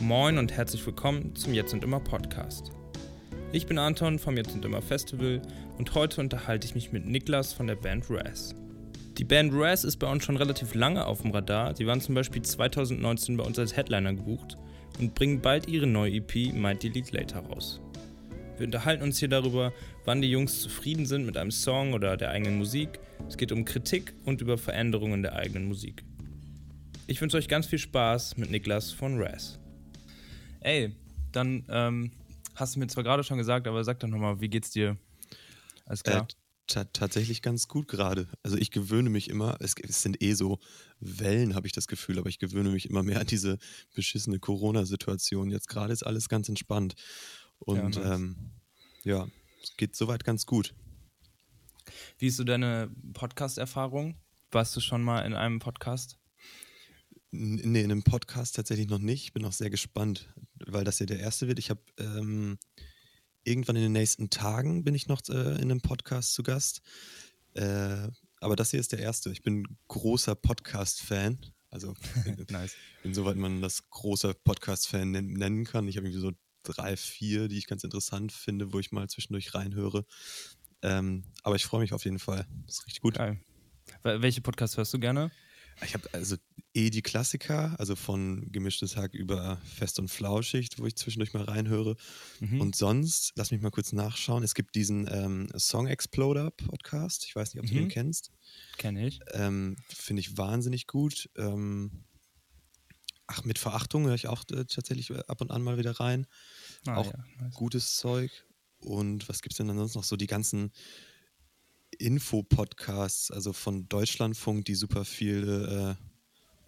Moin und herzlich willkommen zum Jetzt und Immer Podcast. Ich bin Anton vom Jetzt und Immer Festival und heute unterhalte ich mich mit Niklas von der Band Raz. Die Band Raz ist bei uns schon relativ lange auf dem Radar. Sie waren zum Beispiel 2019 bei uns als Headliner gebucht und bringen bald ihre neue EP Might Delete Later raus. Wir unterhalten uns hier darüber, wann die Jungs zufrieden sind mit einem Song oder der eigenen Musik. Es geht um Kritik und über Veränderungen der eigenen Musik. Ich wünsche euch ganz viel Spaß mit Niklas von Raz. Ey, dann ähm, hast du mir zwar gerade schon gesagt, aber sag doch nochmal, wie geht's dir? Alles klar. Äh, tatsächlich ganz gut gerade. Also ich gewöhne mich immer, es, es sind eh so Wellen, habe ich das Gefühl, aber ich gewöhne mich immer mehr an diese beschissene Corona-Situation. Jetzt gerade ist alles ganz entspannt. Und ja, nice. ähm, ja, es geht soweit ganz gut. Wie ist so deine Podcast-Erfahrung? Warst du schon mal in einem Podcast? Nee, in einem Podcast tatsächlich noch nicht. Ich bin auch sehr gespannt, weil das ja der erste wird. Ich habe ähm, irgendwann in den nächsten Tagen bin ich noch äh, in einem Podcast zu Gast. Äh, aber das hier ist der erste. Ich bin großer Podcast-Fan. Also nice. insoweit man das großer Podcast-Fan nennen kann. Ich habe irgendwie so drei, vier, die ich ganz interessant finde, wo ich mal zwischendurch reinhöre. Ähm, aber ich freue mich auf jeden Fall. Das ist richtig gut. Geil. Welche Podcasts hörst du gerne? Ich habe also eh die Klassiker, also von Gemischtes Hack über Fest und Flauschig, wo ich zwischendurch mal reinhöre. Mhm. Und sonst, lass mich mal kurz nachschauen, es gibt diesen ähm, Song Exploder Podcast. Ich weiß nicht, ob mhm. du den mhm. kennst. Kenne ich. Ähm, Finde ich wahnsinnig gut. Ähm, ach, mit Verachtung höre ich auch äh, tatsächlich äh, ab und an mal wieder rein. Ah, auch ja, nice. gutes Zeug. Und was gibt es denn ansonsten noch so? Die ganzen Info-Podcasts, also von Deutschlandfunk, die super viele äh,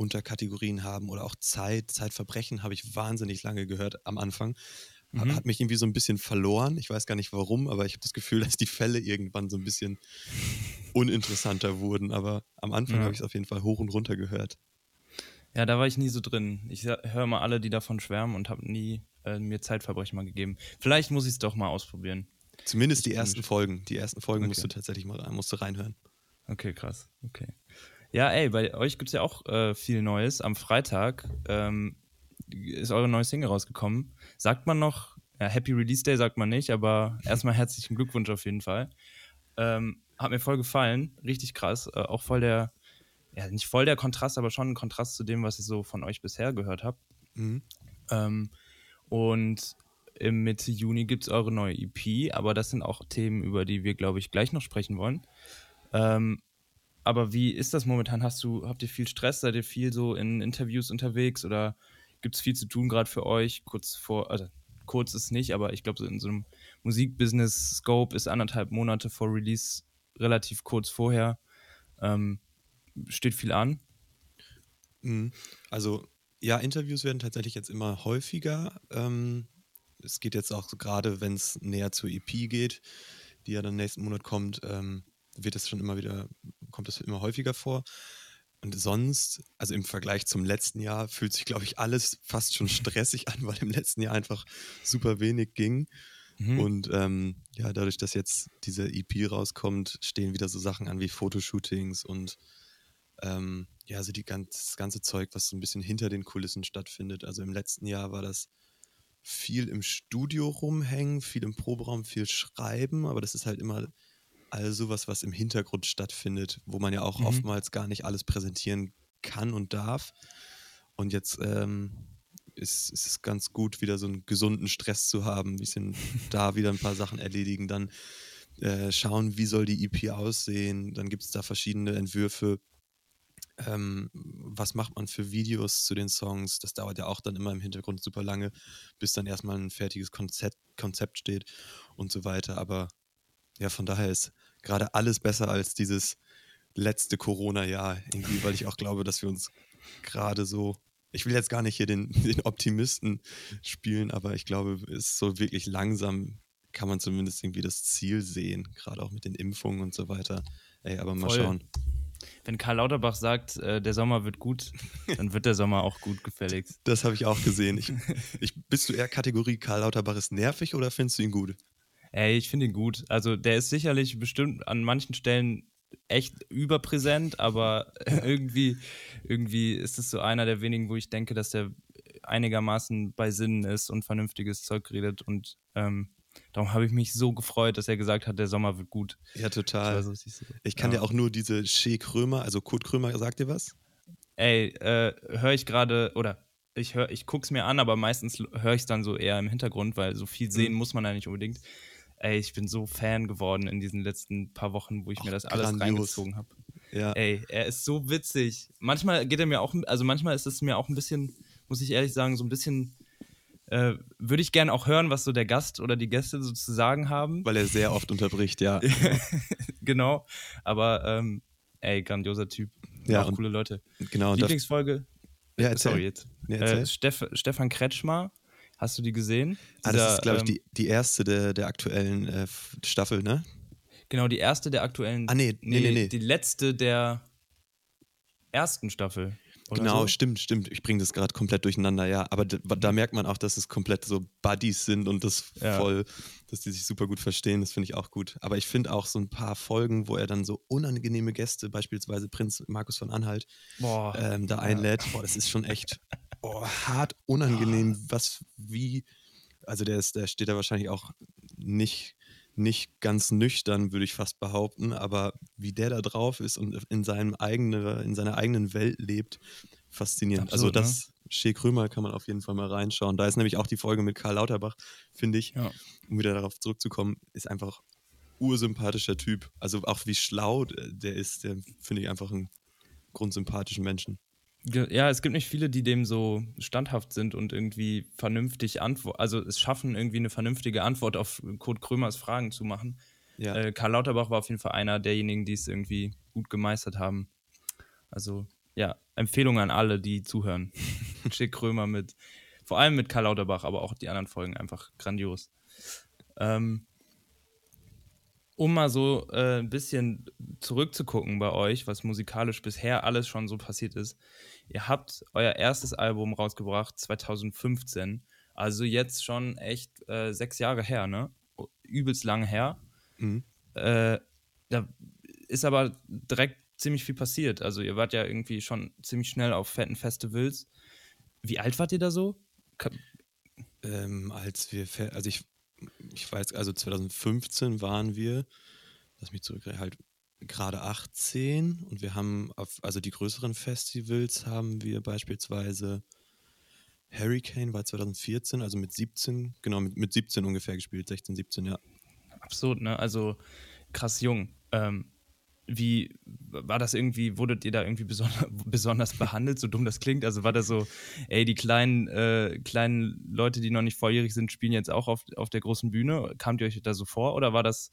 Unterkategorien haben oder auch Zeit, Zeitverbrechen habe ich wahnsinnig lange gehört am Anfang. Mhm. Hat mich irgendwie so ein bisschen verloren. Ich weiß gar nicht warum, aber ich habe das Gefühl, dass die Fälle irgendwann so ein bisschen uninteressanter wurden. Aber am Anfang ja. habe ich es auf jeden Fall hoch und runter gehört. Ja, da war ich nie so drin. Ich höre mal alle, die davon schwärmen und habe nie äh, mir Zeitverbrechen mal gegeben. Vielleicht muss ich es doch mal ausprobieren. Zumindest die ersten Folgen. Die ersten Folgen okay. musst du tatsächlich mal rein, musst du reinhören. Okay, krass. Okay. Ja, ey, bei euch gibt es ja auch äh, viel Neues. Am Freitag ähm, ist eure neue Single rausgekommen. Sagt man noch, ja, Happy Release Day sagt man nicht, aber erstmal herzlichen Glückwunsch auf jeden Fall. Ähm, hat mir voll gefallen, richtig krass. Äh, auch voll der, ja, nicht voll der Kontrast, aber schon ein Kontrast zu dem, was ich so von euch bisher gehört habe. Mhm. Ähm, und im Mitte Juni gibt es eure neue EP, aber das sind auch Themen, über die wir, glaube ich, gleich noch sprechen wollen. Ähm, aber wie ist das momentan? Hast du, habt ihr viel Stress? Seid ihr viel so in Interviews unterwegs oder gibt es viel zu tun gerade für euch? Kurz vor, also kurz ist nicht, aber ich glaube, so in so einem Musikbusiness-Scope ist anderthalb Monate vor Release relativ kurz vorher. Ähm, steht viel an. Mhm. Also ja, Interviews werden tatsächlich jetzt immer häufiger. Ähm, es geht jetzt auch gerade, wenn es näher zur EP geht, die ja dann nächsten Monat kommt, ähm, wird es schon immer wieder, kommt es immer häufiger vor. Und sonst, also im Vergleich zum letzten Jahr, fühlt sich, glaube ich, alles fast schon stressig an, weil im letzten Jahr einfach super wenig ging. Mhm. Und ähm, ja, dadurch, dass jetzt diese EP rauskommt, stehen wieder so Sachen an wie Fotoshootings und ähm, ja, also die ganz, das ganze Zeug, was so ein bisschen hinter den Kulissen stattfindet. Also im letzten Jahr war das viel im Studio rumhängen, viel im Proberaum, viel schreiben, aber das ist halt immer all sowas, was im Hintergrund stattfindet, wo man ja auch mhm. oftmals gar nicht alles präsentieren kann und darf. Und jetzt ähm, ist, ist, es ganz gut, wieder so einen gesunden Stress zu haben, ein bisschen da wieder ein paar Sachen erledigen, dann äh, schauen, wie soll die EP aussehen, dann gibt es da verschiedene Entwürfe, ähm, was macht man für Videos zu den Songs? Das dauert ja auch dann immer im Hintergrund super lange, bis dann erstmal ein fertiges Konzept, Konzept steht und so weiter. Aber ja, von daher ist gerade alles besser als dieses letzte Corona-Jahr irgendwie, weil ich auch glaube, dass wir uns gerade so, ich will jetzt gar nicht hier den, den Optimisten spielen, aber ich glaube, es ist so wirklich langsam kann man zumindest irgendwie das Ziel sehen, gerade auch mit den Impfungen und so weiter. Ey, aber mal Voll. schauen wenn Karl Lauterbach sagt, äh, der Sommer wird gut, dann wird der Sommer auch gut gefälligst. Das habe ich auch gesehen. Ich, ich, bist du eher Kategorie Karl Lauterbach ist nervig oder findest du ihn gut? Ey, ich finde ihn gut. Also der ist sicherlich bestimmt an manchen Stellen echt überpräsent, aber irgendwie, irgendwie ist es so einer der wenigen, wo ich denke, dass der einigermaßen bei Sinnen ist und vernünftiges Zeug redet. Und ähm, darum habe ich mich so gefreut, dass er gesagt hat, der Sommer wird gut. Ja, total. So, ich kann ja. dir auch nur diese Shea Krömer, also Kurt Krömer, sagt dir was? Ey, äh, höre ich gerade, oder ich ich guck's mir an, aber meistens höre ich es dann so eher im Hintergrund, weil so viel sehen mhm. muss man da nicht unbedingt. Ey, ich bin so Fan geworden in diesen letzten paar Wochen, wo ich Och, mir das alles grandios. reingezogen habe. Ja. Ey, er ist so witzig. Manchmal geht er mir auch, also manchmal ist es mir auch ein bisschen, muss ich ehrlich sagen, so ein bisschen äh, würde ich gerne auch hören, was so der Gast oder die Gäste so zu sagen haben. Weil er sehr oft unterbricht, ja. genau. Aber ähm, ey, grandioser Typ. Ja, auch coole Leute. Genau. Lieblingsfolge. Ja, erzähl. Sorry jetzt. Ja, äh, Steff, Stefan Kretschmer. Hast du die gesehen? Ah, das ist, glaube ich, ähm, die, die erste der, der aktuellen äh, Staffel, ne? Genau, die erste der aktuellen. Ah, nee, nee, nee. nee. Die letzte der ersten Staffel. Genau, so? stimmt, stimmt. Ich bringe das gerade komplett durcheinander, ja. Aber da, merkt man auch, dass es komplett so Buddies sind und das ja. voll, dass die sich super gut verstehen. Das finde ich auch gut. Aber ich finde auch so ein paar Folgen, wo er dann so unangenehme Gäste, beispielsweise Prinz Markus von Anhalt, ähm, da einlädt. Boah, das ist schon echt boah, hart unangenehm. Was, wie, also der, ist, der steht da wahrscheinlich auch nicht nicht ganz nüchtern, würde ich fast behaupten, aber wie der da drauf ist und in, seinem eigene, in seiner eigenen Welt lebt, faszinierend. Absolut, also das ne? Shea Krömer kann man auf jeden Fall mal reinschauen. Da ist nämlich auch die Folge mit Karl Lauterbach, finde ich, ja. um wieder darauf zurückzukommen, ist einfach ursympathischer Typ. Also auch wie schlau der ist, der finde ich einfach einen grundsympathischen Menschen. Ja, es gibt nicht viele, die dem so standhaft sind und irgendwie vernünftig antworten, also es schaffen, irgendwie eine vernünftige Antwort auf Kurt Krömers Fragen zu machen. Ja. Äh, Karl Lauterbach war auf jeden Fall einer derjenigen, die es irgendwie gut gemeistert haben. Also, ja, Empfehlung an alle, die zuhören. Schick Krömer mit, vor allem mit Karl Lauterbach, aber auch die anderen Folgen einfach grandios. Ähm, um mal so äh, ein bisschen zurückzugucken bei euch, was musikalisch bisher alles schon so passiert ist. Ihr habt euer erstes Album rausgebracht 2015, also jetzt schon echt äh, sechs Jahre her, ne? Übelst lange her. Mhm. Äh, da ist aber direkt ziemlich viel passiert. Also ihr wart ja irgendwie schon ziemlich schnell auf fetten Festivals. Wie alt wart ihr da so? Ähm, als wir, also ich ich weiß, also 2015 waren wir, lass mich zurück, halt gerade 18 und wir haben auf, also die größeren Festivals haben wir beispielsweise Hurricane war 2014, also mit 17, genau, mit, mit 17 ungefähr gespielt, 16, 17, ja. Absurd, ne? Also krass jung. Ähm, wie war das irgendwie, wurdet ihr da irgendwie besonders, besonders behandelt, so dumm das klingt? Also war das so, ey, die kleinen, äh, kleinen Leute, die noch nicht volljährig sind, spielen jetzt auch auf, auf der großen Bühne? Kamt ihr euch da so vor oder war das,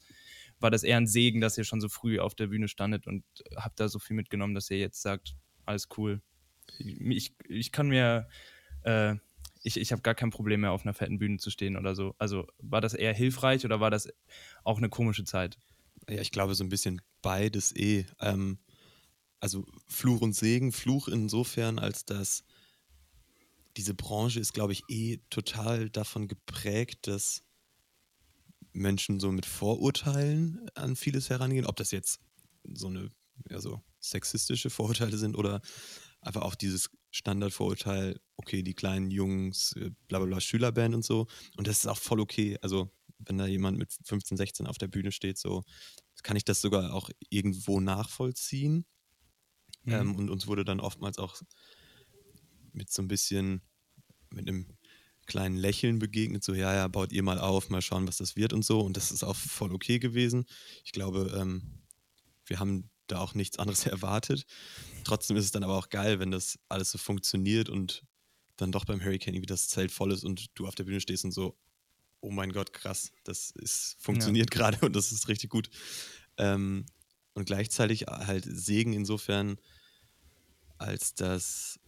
war das eher ein Segen, dass ihr schon so früh auf der Bühne standet und habt da so viel mitgenommen, dass ihr jetzt sagt, alles cool? Ich, ich kann mir, äh, ich, ich habe gar kein Problem mehr auf einer fetten Bühne zu stehen oder so. Also war das eher hilfreich oder war das auch eine komische Zeit? Ja, ich glaube so ein bisschen beides eh. Ähm, also Fluch und Segen. Fluch insofern, als dass diese Branche ist, glaube ich, eh total davon geprägt, dass Menschen so mit Vorurteilen an vieles herangehen. Ob das jetzt so eine ja, so sexistische Vorurteile sind oder einfach auch dieses Standardvorurteil, okay, die kleinen Jungs, äh, bla bla bla, Schülerband und so. Und das ist auch voll okay. Also wenn da jemand mit 15, 16 auf der Bühne steht, so kann ich das sogar auch irgendwo nachvollziehen. Mhm. Ähm, und uns wurde dann oftmals auch mit so ein bisschen, mit einem kleinen Lächeln begegnet, so, ja, ja, baut ihr mal auf, mal schauen, was das wird und so. Und das ist auch voll okay gewesen. Ich glaube, ähm, wir haben da auch nichts anderes erwartet. Trotzdem ist es dann aber auch geil, wenn das alles so funktioniert und dann doch beim Hurricane irgendwie das Zelt voll ist und du auf der Bühne stehst und so, oh mein Gott, krass, das ist, funktioniert ja. gerade und das ist richtig gut. Ähm, und gleichzeitig halt Segen insofern, als dass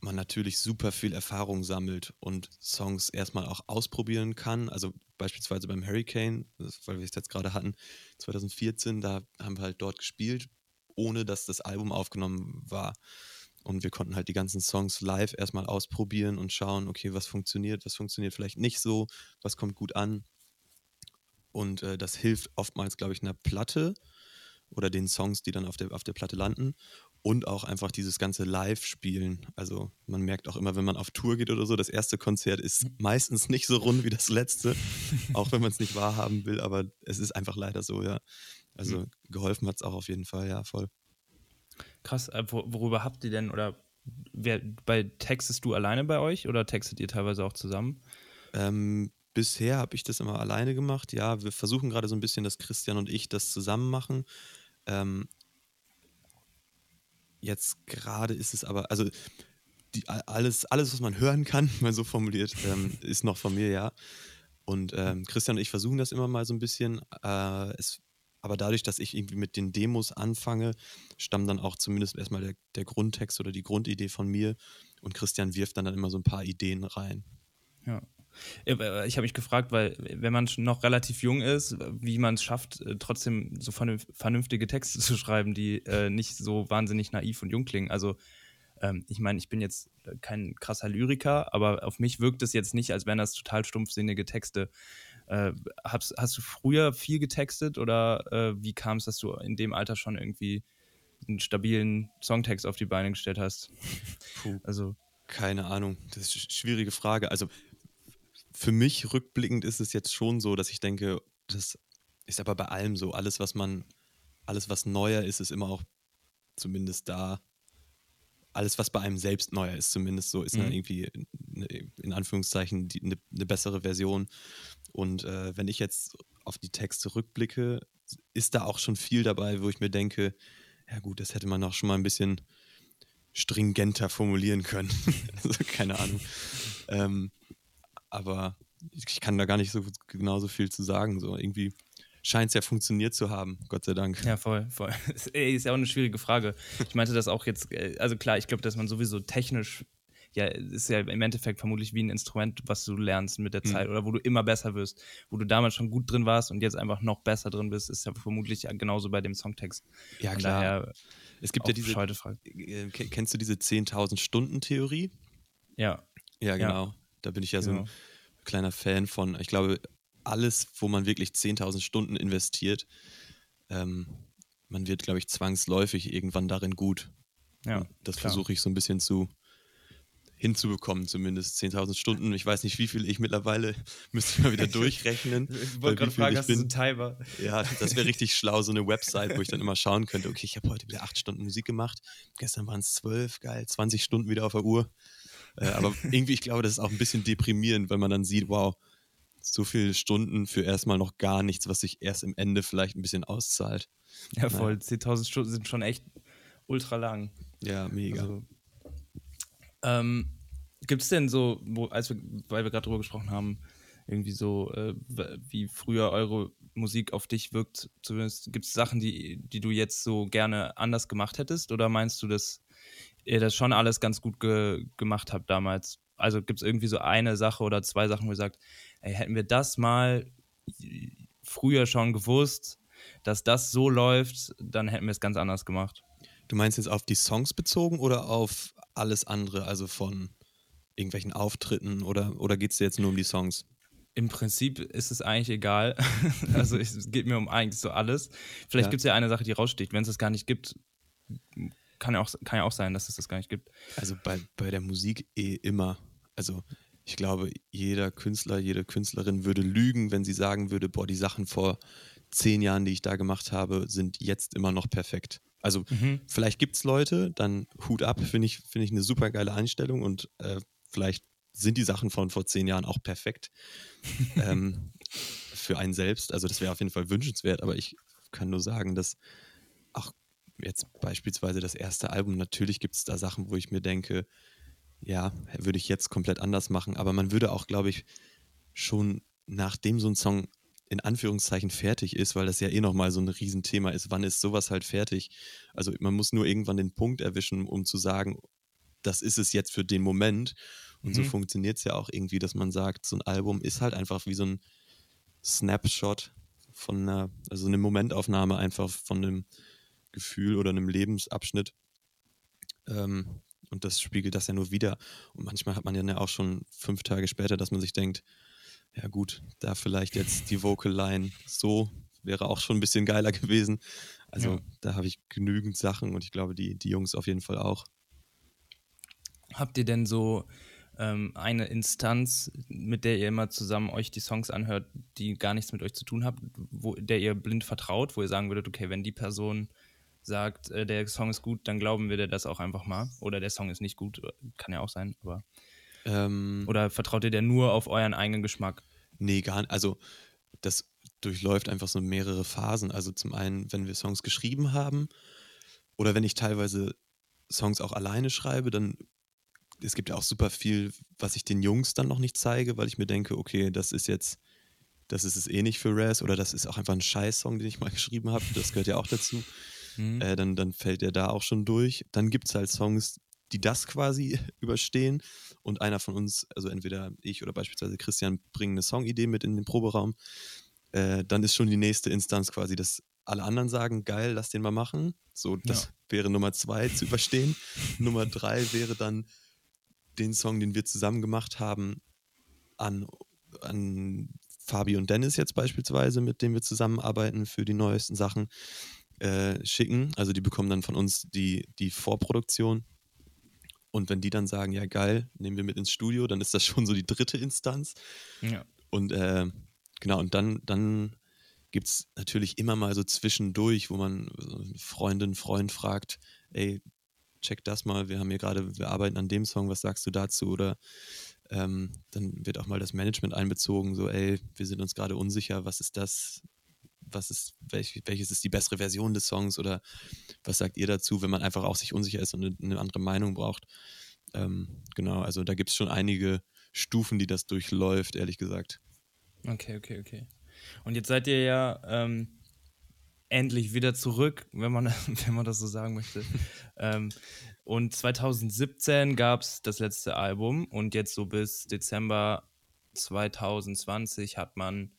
man natürlich super viel Erfahrung sammelt und Songs erstmal auch ausprobieren kann. Also beispielsweise beim Hurricane, weil wir es jetzt gerade hatten, 2014, da haben wir halt dort gespielt, ohne dass das Album aufgenommen war. Und wir konnten halt die ganzen Songs live erstmal ausprobieren und schauen, okay, was funktioniert, was funktioniert vielleicht nicht so, was kommt gut an. Und äh, das hilft oftmals, glaube ich, einer Platte oder den Songs, die dann auf der, auf der Platte landen. und auch einfach dieses ganze Live-Spielen. Also man merkt auch immer, wenn man auf Tour geht oder so, das erste Konzert ist meistens nicht so rund wie das letzte, auch wenn man es nicht wahrhaben will, aber es ist einfach leider so, ja. Also mhm. geholfen hat es auch auf jeden Fall, ja, voll. Krass, äh, worüber habt ihr denn oder wer, bei textest du alleine bei euch oder textet ihr teilweise auch zusammen? Ähm, bisher habe ich das immer alleine gemacht. Ja, wir versuchen gerade so ein bisschen, dass Christian und ich das zusammen machen. Ähm, Jetzt gerade ist es aber, also die, alles, alles, was man hören kann, mal so formuliert, ähm, ist noch von mir, ja. Und ähm, Christian und ich versuchen das immer mal so ein bisschen. Äh, es, aber dadurch, dass ich irgendwie mit den Demos anfange, stammt dann auch zumindest erstmal der, der Grundtext oder die Grundidee von mir. Und Christian wirft dann, dann immer so ein paar Ideen rein. Ja. Äh, ich habe mich gefragt, weil wenn man noch relativ jung ist, wie man es schafft, äh, trotzdem so vernünftige Texte zu schreiben, die äh, nicht so wahnsinnig naiv und jung klingen. Also ähm, ich meine, ich bin jetzt kein krasser Lyriker, aber auf mich wirkt es jetzt nicht, als wären das total stumpfsinnige Texte. Äh, hast, hast, du früher viel getextet oder äh, wie kam es, dass du in dem Alter schon irgendwie einen stabilen Songtext auf die Beine gestellt hast? Puh. Also keine Ahnung, das ist eine schwierige Frage. Also für mich rückblickend ist es jetzt schon so, dass ich denke, das ist aber bei allem so. Alles, was man, alles, was neuer ist, ist immer auch zumindest da. Alles, was bei einem selbst neuer ist, zumindest so, ist mhm. dann irgendwie in Anführungszeichen die, eine, eine, bessere Version. Und äh, wenn ich jetzt auf die Texte rückblicke, ist da auch schon viel dabei, wo ich mir denke, ja gut, das hätte man auch schon mal ein bisschen stringenter formulieren können. also keine Ahnung. ähm, aber ich kann da gar nicht so genau so viel zu sagen. So irgendwie scheint es ja funktioniert zu haben, Gott sei Dank. Ja, voll, voll. Ist ja auch eine schwierige Frage. Ich meinte das auch jetzt, äh, also klar, ich glaube, dass man sowieso technisch, ja, ist ja im Endeffekt vermutlich wie ein Instrument, was du lernst mit der mhm. Zeit oder wo du immer besser wirst. Wo du damals schon gut drin warst und jetzt einfach noch besser drin bist, ist ja vermutlich genauso bei dem Songtext. Ja, Von klar. Daher es gibt ja diese, äh, kennst du diese 10.000 Stunden Theorie? Ja. Ja, genau. Ja. Da bin ich ja so ein genau. kleiner Fan von. Ich glaube, alles, wo man wirklich 10.000 Stunden investiert, ähm, man wird, glaube ich, zwangsläufig irgendwann darin gut. Ja, das versuche ich so ein bisschen zu hinzubekommen, zumindest 10.000 Stunden. Ich weiß nicht, wie viel ich mittlerweile, müsste ich mal wieder durchrechnen. ich wollte gerade fragen, hast bin. du einen Timer? Ja, das wäre richtig schlau, so eine Website, wo ich dann immer schauen könnte, okay, ich habe heute wieder acht Stunden Musik gemacht, gestern waren es zwölf, geil, 20 Stunden wieder auf der Uhr. Äh, aber irgendwie, ich glaube, das ist auch ein bisschen deprimierend, wenn man dann sieht, wow, so viele Stunden für erstmal noch gar nichts, was sich erst im Ende vielleicht ein bisschen auszahlt. Ja, voll. Naja. 10.000 Stunden sind schon echt ultra lang. Ja, mega. Also, ähm, Gibt es denn so, wo, als wir, weil wir gerade drüber gesprochen haben, irgendwie so, äh, wie früher eure Musik auf dich wirkt, zumindest gibt es Sachen, die, die du jetzt so gerne anders gemacht hättest? Oder meinst du, dass ihr das schon alles ganz gut ge gemacht habt damals. Also gibt es irgendwie so eine Sache oder zwei Sachen, wo ihr sagt, ey, hätten wir das mal früher schon gewusst, dass das so läuft, dann hätten wir es ganz anders gemacht. Du meinst jetzt auf die Songs bezogen oder auf alles andere, also von irgendwelchen Auftritten oder, oder geht es dir jetzt nur um die Songs? Im Prinzip ist es eigentlich egal. also es geht mir um eigentlich so alles. Vielleicht ja. gibt es ja eine Sache, die raussticht. Wenn es das gar nicht gibt, kann ja, auch, kann ja auch sein, dass es das gar nicht gibt. Also bei, bei der Musik eh immer. Also ich glaube, jeder Künstler, jede Künstlerin würde lügen, wenn sie sagen würde, boah, die Sachen vor zehn Jahren, die ich da gemacht habe, sind jetzt immer noch perfekt. Also mhm. vielleicht gibt es Leute, dann Hut ab, finde ich, find ich eine super geile Einstellung und äh, vielleicht sind die Sachen von vor zehn Jahren auch perfekt ähm, für einen selbst. Also das wäre auf jeden Fall wünschenswert, aber ich kann nur sagen, dass auch jetzt beispielsweise das erste Album, natürlich gibt es da Sachen, wo ich mir denke, ja, würde ich jetzt komplett anders machen. Aber man würde auch, glaube ich, schon nachdem so ein Song in Anführungszeichen fertig ist, weil das ja eh nochmal so ein Riesenthema ist, wann ist sowas halt fertig? Also man muss nur irgendwann den Punkt erwischen, um zu sagen, das ist es jetzt für den Moment. Und mhm. so funktioniert es ja auch irgendwie, dass man sagt, so ein Album ist halt einfach wie so ein Snapshot von einer, also eine Momentaufnahme einfach von einem Gefühl oder einem Lebensabschnitt. Ähm, und das spiegelt das ja nur wieder. Und manchmal hat man ja auch schon fünf Tage später, dass man sich denkt, ja gut, da vielleicht jetzt die Vocal Line so wäre auch schon ein bisschen geiler gewesen. Also ja. da habe ich genügend Sachen und ich glaube, die, die Jungs auf jeden Fall auch. Habt ihr denn so ähm, eine Instanz, mit der ihr immer zusammen euch die Songs anhört, die gar nichts mit euch zu tun habt, wo, der ihr blind vertraut, wo ihr sagen würdet, okay, wenn die Person sagt, äh, der Song ist gut, dann glauben wir dir das auch einfach mal. Oder der Song ist nicht gut, kann ja auch sein, aber. Ähm, oder vertraut ihr der nur auf euren eigenen Geschmack? Nee, gar nicht. Also, das durchläuft einfach so mehrere Phasen. Also, zum einen, wenn wir Songs geschrieben haben oder wenn ich teilweise Songs auch alleine schreibe, dann es gibt ja auch super viel, was ich den Jungs dann noch nicht zeige, weil ich mir denke, okay, das ist jetzt, das ist es eh nicht für Raz oder das ist auch einfach ein Scheiß-Song, den ich mal geschrieben habe. Das gehört ja auch dazu. Mhm. Äh, dann, dann fällt er da auch schon durch. Dann gibt es halt Songs, die das quasi überstehen und einer von uns, also entweder ich oder beispielsweise Christian, bringen eine Songidee mit in den Proberaum. Äh, dann ist schon die nächste Instanz quasi, dass alle anderen sagen, geil, lass den mal machen. So, das ja. wäre Nummer zwei zu überstehen. Nummer drei wäre dann den Song, den wir zusammen gemacht haben, an, an Fabi und Dennis jetzt beispielsweise, mit denen wir zusammenarbeiten für die neuesten Sachen, äh, schicken. Also die bekommen dann von uns die, die Vorproduktion. Und wenn die dann sagen, ja geil, nehmen wir mit ins Studio, dann ist das schon so die dritte Instanz. Ja. Und äh, genau, und dann, dann gibt es natürlich immer mal so zwischendurch, wo man Freundin, Freund fragt, ey, check das mal, wir haben hier gerade, wir arbeiten an dem Song, was sagst du dazu? Oder ähm, dann wird auch mal das Management einbezogen, so, ey, wir sind uns gerade unsicher, was ist das? Was ist, welch, welches ist die bessere Version des Songs oder was sagt ihr dazu, wenn man einfach auch sich unsicher ist und eine, eine andere Meinung braucht? Ähm, genau, also da gibt es schon einige Stufen, die das durchläuft, ehrlich gesagt. Okay, okay, okay. Und jetzt seid ihr ja ähm, endlich wieder zurück, wenn man, wenn man das so sagen möchte. ähm, und 2017 gab es das letzte Album und jetzt so bis Dezember 2020 hat man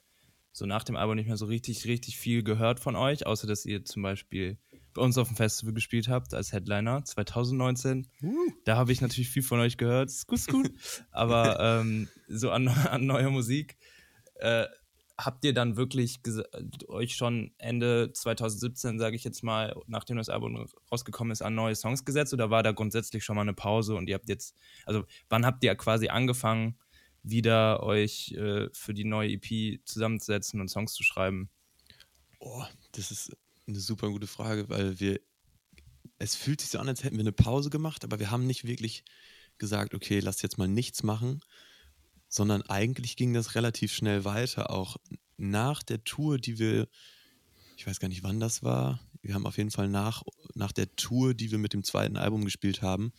so nach dem Album nicht mehr so richtig, richtig viel gehört von euch, außer dass ihr zum Beispiel bei uns auf dem Festival gespielt habt als Headliner 2019. Uh. Da habe ich natürlich viel von euch gehört. Ist gut. Aber ähm, so an, an neuer Musik äh, habt ihr dann wirklich euch schon Ende 2017, sage ich jetzt mal, nachdem das Album rausgekommen ist, an neue Songs gesetzt oder war da grundsätzlich schon mal eine Pause und ihr habt jetzt, also wann habt ihr quasi angefangen, wieder euch äh, für die neue EP zusammenzusetzen und Songs zu schreiben? Oh, das ist eine super gute Frage, weil wir, es fühlt sich so an, als hätten wir eine Pause gemacht, aber wir haben nicht wirklich gesagt, okay, lass jetzt mal nichts machen, sondern eigentlich ging das relativ schnell weiter. Auch nach der Tour, die wir, ich weiß gar nicht, wann das war. Wir haben auf jeden Fall nach, nach der Tour, die wir mit dem zweiten Album gespielt haben,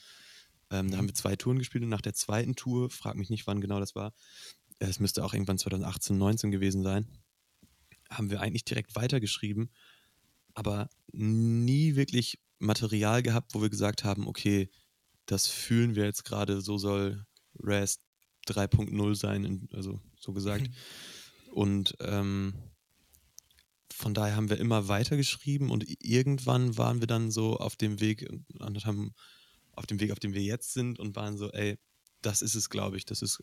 ähm, da haben wir zwei Touren gespielt und nach der zweiten Tour, frag mich nicht, wann genau das war, es müsste auch irgendwann 2018, 19 gewesen sein, haben wir eigentlich direkt weitergeschrieben, aber nie wirklich Material gehabt, wo wir gesagt haben, okay, das fühlen wir jetzt gerade, so soll Rest 3.0 sein, also so gesagt. Mhm. Und ähm, von daher haben wir immer weitergeschrieben und irgendwann waren wir dann so auf dem Weg und haben auf dem Weg, auf dem wir jetzt sind und waren so, ey, das ist es, glaube ich, das ist,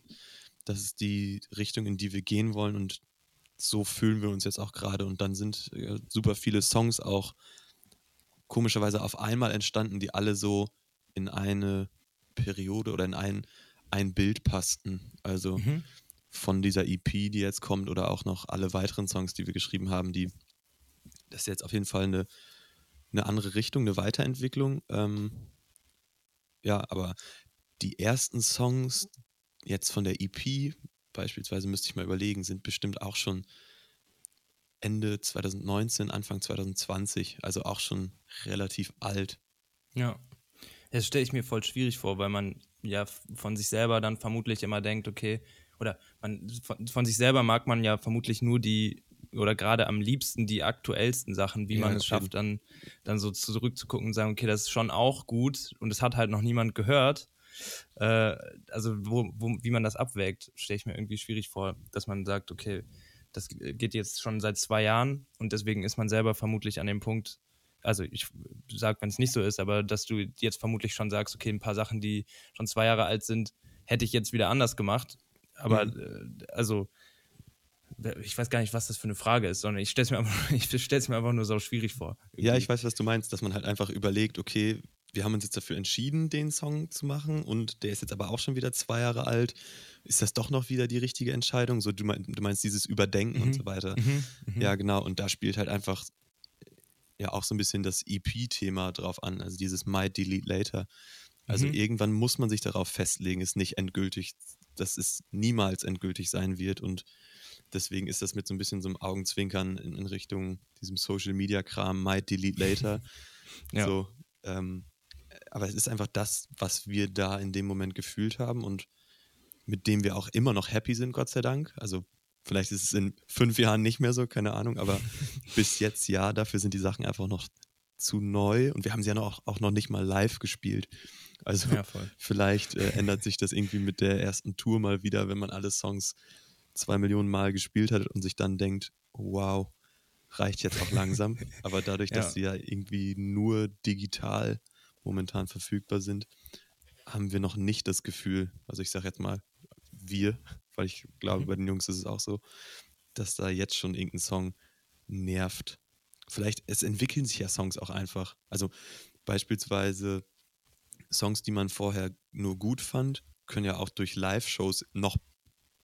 das ist die Richtung, in die wir gehen wollen und so fühlen wir uns jetzt auch gerade und dann sind äh, super viele Songs auch komischerweise auf einmal entstanden, die alle so in eine Periode oder in einen ein Bild passten. Also mhm. von dieser EP, die jetzt kommt, oder auch noch alle weiteren Songs, die wir geschrieben haben, die das ist jetzt auf jeden Fall eine, eine andere Richtung, eine Weiterentwicklung. Ähm, ja, aber die ersten Songs jetzt von der EP, beispielsweise müsste ich mal überlegen, sind bestimmt auch schon Ende 2019, Anfang 2020, also auch schon relativ alt. Ja, das stelle ich mir voll schwierig vor, weil man ja von sich selber dann vermutlich immer denkt, okay, oder man, von, von sich selber mag man ja vermutlich nur die oder gerade am liebsten die aktuellsten Sachen, wie ja, man es schafft, dann, dann so zurückzugucken und sagen, okay, das ist schon auch gut und es hat halt noch niemand gehört. Äh, also wo, wo, wie man das abwägt, stelle ich mir irgendwie schwierig vor, dass man sagt, okay, das geht jetzt schon seit zwei Jahren und deswegen ist man selber vermutlich an dem Punkt, also ich sage, wenn es nicht so ist, aber dass du jetzt vermutlich schon sagst, okay, ein paar Sachen, die schon zwei Jahre alt sind, hätte ich jetzt wieder anders gemacht. Aber mhm. äh, also ich weiß gar nicht, was das für eine Frage ist, sondern ich stelle es mir, einfach, mir einfach nur so schwierig vor. Irgendwie. Ja, ich weiß, was du meinst, dass man halt einfach überlegt, okay, wir haben uns jetzt dafür entschieden, den Song zu machen und der ist jetzt aber auch schon wieder zwei Jahre alt. Ist das doch noch wieder die richtige Entscheidung? So, du, meinst, du meinst dieses Überdenken mhm. und so weiter. Mhm. Mhm. Ja, genau. Und da spielt halt einfach ja auch so ein bisschen das EP-Thema drauf an, also dieses Might Delete Later. Also mhm. irgendwann muss man sich darauf festlegen, ist nicht endgültig, dass es niemals endgültig sein wird und deswegen ist das mit so ein bisschen so einem Augenzwinkern in, in Richtung diesem Social Media Kram, Might Delete Later. ja. So, ähm, aber es ist einfach das, was wir da in dem Moment gefühlt haben und mit dem wir auch immer noch happy sind, Gott sei Dank. Also vielleicht ist es in fünf Jahren nicht mehr so, keine Ahnung, aber bis jetzt ja, dafür sind die Sachen einfach noch zu neu und wir haben sie ja noch, auch noch nicht mal live gespielt. Also ja, vielleicht äh, ändert sich das irgendwie mit der ersten Tour mal wieder, wenn man alle Songs zwei Millionen Mal gespielt hat und sich dann denkt, wow, reicht jetzt auch langsam. Aber dadurch, dass ja. sie ja irgendwie nur digital momentan verfügbar sind, haben wir noch nicht das Gefühl, also ich sage jetzt mal wir, weil ich glaube, mhm. bei den Jungs ist es auch so, dass da jetzt schon irgendein Song nervt. Vielleicht, es entwickeln sich ja Songs auch einfach. Also beispielsweise Songs, die man vorher nur gut fand, können ja auch durch Live-Shows noch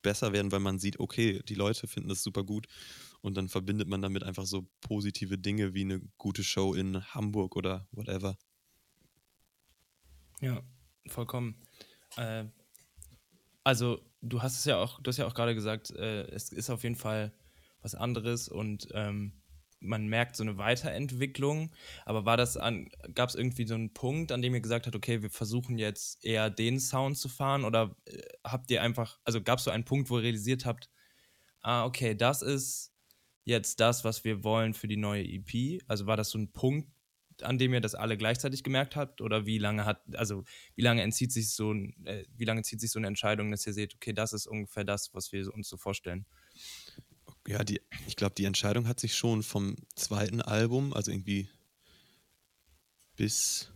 besser werden, weil man sieht, okay, die Leute finden das super gut und dann verbindet man damit einfach so positive Dinge wie eine gute Show in Hamburg oder whatever. Ja, vollkommen. Äh, also du hast es ja auch, du hast ja auch gerade gesagt, äh, es ist auf jeden Fall was anderes und ähm, man merkt so eine Weiterentwicklung. Aber war das an, gab es irgendwie so einen Punkt, an dem ihr gesagt habt, okay, wir versuchen jetzt eher den Sound zu fahren? Oder äh, habt ihr einfach, also gab es so einen Punkt, wo ihr realisiert habt, ah, okay, das ist jetzt das, was wir wollen für die neue EP? Also war das so ein Punkt, an dem ihr das alle gleichzeitig gemerkt habt? Oder wie lange hat, also wie lange entzieht sich so ein, äh, wie lange zieht sich so eine Entscheidung, dass ihr seht, okay, das ist ungefähr das, was wir uns so vorstellen? Ja, die, ich glaube, die Entscheidung hat sich schon vom zweiten Album, also irgendwie bis,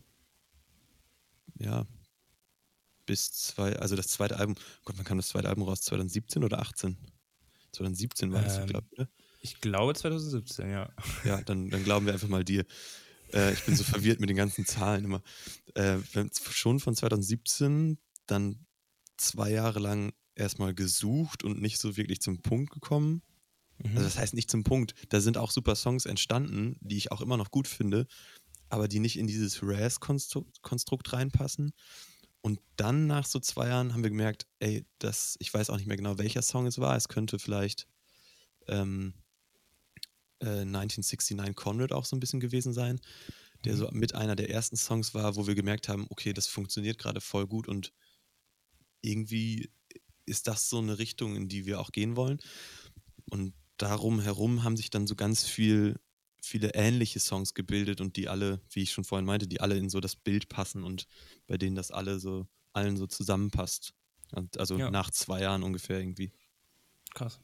ja, bis zwei, also das zweite Album, Gott, wann kam das zweite Album raus? 2017 oder 18? 2017 war es, ähm, glaube ich? Ich glaube 2017, ja. Ja, dann, dann glauben wir einfach mal dir. Äh, ich bin so verwirrt mit den ganzen Zahlen immer. Äh, schon von 2017, dann zwei Jahre lang erstmal gesucht und nicht so wirklich zum Punkt gekommen. Mhm. Also das heißt nicht zum Punkt. Da sind auch super Songs entstanden, die ich auch immer noch gut finde, aber die nicht in dieses Raz-Konstrukt reinpassen. Und dann nach so zwei Jahren haben wir gemerkt, ey, das, ich weiß auch nicht mehr genau, welcher Song es war. Es könnte vielleicht ähm, 1969 äh, Conrad auch so ein bisschen gewesen sein, der mhm. so mit einer der ersten Songs war, wo wir gemerkt haben, okay, das funktioniert gerade voll gut und irgendwie ist das so eine Richtung, in die wir auch gehen wollen. Und darum herum haben sich dann so ganz viel, viele ähnliche Songs gebildet und die alle, wie ich schon vorhin meinte, die alle in so das Bild passen und bei denen das alle so, allen so zusammenpasst. Also ja. nach zwei Jahren ungefähr irgendwie. Krass.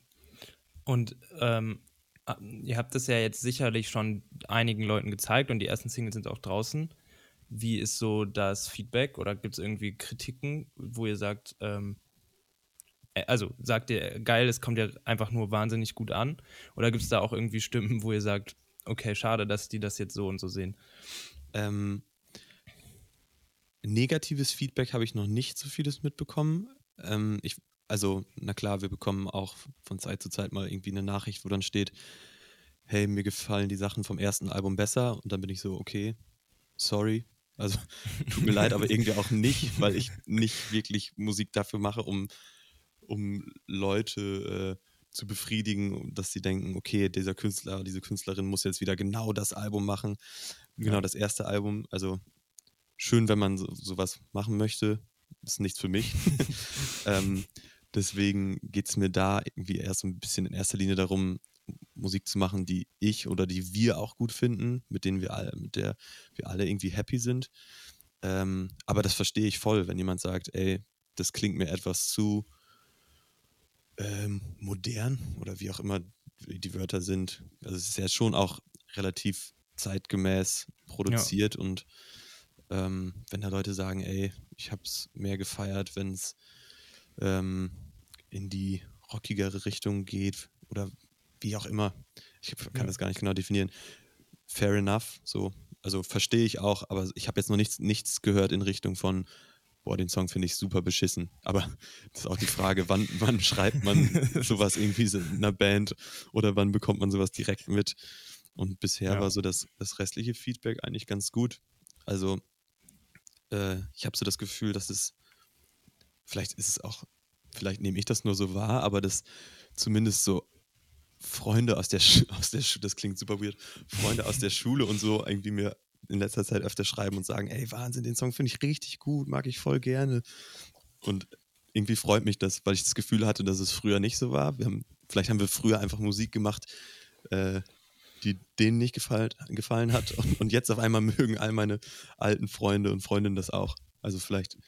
Und ähm, Ah, ihr habt das ja jetzt sicherlich schon einigen Leuten gezeigt und die ersten Singles sind auch draußen. Wie ist so das Feedback oder gibt es irgendwie Kritiken, wo ihr sagt, ähm, äh, also sagt ihr, geil, es kommt ja einfach nur wahnsinnig gut an? Oder gibt es da auch irgendwie Stimmen, wo ihr sagt, okay, schade, dass die das jetzt so und so sehen? Ähm, negatives Feedback habe ich noch nicht so vieles mitbekommen. Ähm, ich also, na klar, wir bekommen auch von Zeit zu Zeit mal irgendwie eine Nachricht, wo dann steht, hey, mir gefallen die Sachen vom ersten Album besser. Und dann bin ich so, okay, sorry. Also, tut mir leid, aber irgendwie auch nicht, weil ich nicht wirklich Musik dafür mache, um, um Leute äh, zu befriedigen, dass sie denken, okay, dieser Künstler, diese Künstlerin muss jetzt wieder genau das Album machen, genau ja. das erste Album. Also schön, wenn man so, sowas machen möchte, ist nichts für mich. ähm, Deswegen geht es mir da irgendwie erst ein bisschen in erster Linie darum, Musik zu machen, die ich oder die wir auch gut finden, mit denen wir alle, mit der wir alle irgendwie happy sind. Ähm, aber das verstehe ich voll, wenn jemand sagt, ey, das klingt mir etwas zu ähm, modern oder wie auch immer die Wörter sind. Also es ist ja schon auch relativ zeitgemäß produziert ja. und ähm, wenn da Leute sagen, ey, ich habe es mehr gefeiert, wenn es ähm, in die rockigere Richtung geht oder wie auch immer. Ich kann Ja. das gar nicht genau definieren. Fair enough, so. Also verstehe ich auch, aber ich habe jetzt noch nichts, nichts gehört in Richtung von, boah, den Song finde ich super beschissen. Aber das ist auch die Frage, wann, wann schreibt man sowas irgendwie so in einer Band oder wann bekommt man sowas direkt mit? Und bisher Ja. war so das, das restliche Feedback eigentlich ganz gut. Also äh, ich habe so das Gefühl, dass es, vielleicht ist es auch, vielleicht nehme ich das nur so wahr, aber dass zumindest so Freunde aus der, Sch aus der Sch das klingt super weird, Freunde aus der Schule und so irgendwie mir in letzter Zeit öfter schreiben und sagen, ey, Wahnsinn, den Song finde ich richtig gut, mag ich voll gerne. Und irgendwie freut mich das, weil ich das Gefühl hatte, dass es früher nicht so war. Haben, vielleicht haben wir früher einfach Musik gemacht, äh, die denen nicht gefallen, gefallen hat. Und, und jetzt auf einmal mögen all meine alten Freunde und Freundinnen das auch. Also vielleicht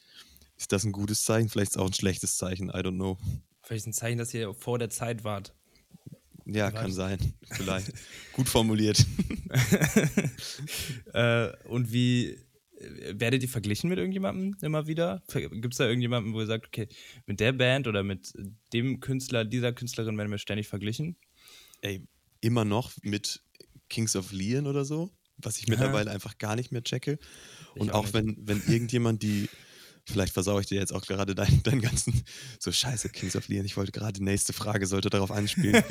ist das ein gutes Zeichen, vielleicht ist es auch ein schlechtes Zeichen, I don't know. Vielleicht ein Zeichen, dass ihr vor der Zeit wart. Ja, Wer kann sein. Vielleicht. Gut formuliert. äh, und wie äh, werdet ihr verglichen mit irgendjemandem immer wieder? Gibt es da irgendjemanden, wo ihr sagt, okay, mit der Band oder mit dem Künstler, dieser Künstlerin werden wir ständig verglichen? Ey, immer noch mit Kings of Leon oder so, was ich mittlerweile einfach gar nicht mehr checke. Und auch auch, wenn, wenn irgendjemand die, vielleicht versau ich dir jetzt auch gerade deinen, deinen ganzen, so scheiße, Kings of Leon, ich wollte gerade, die nächste Frage sollte darauf anspielen.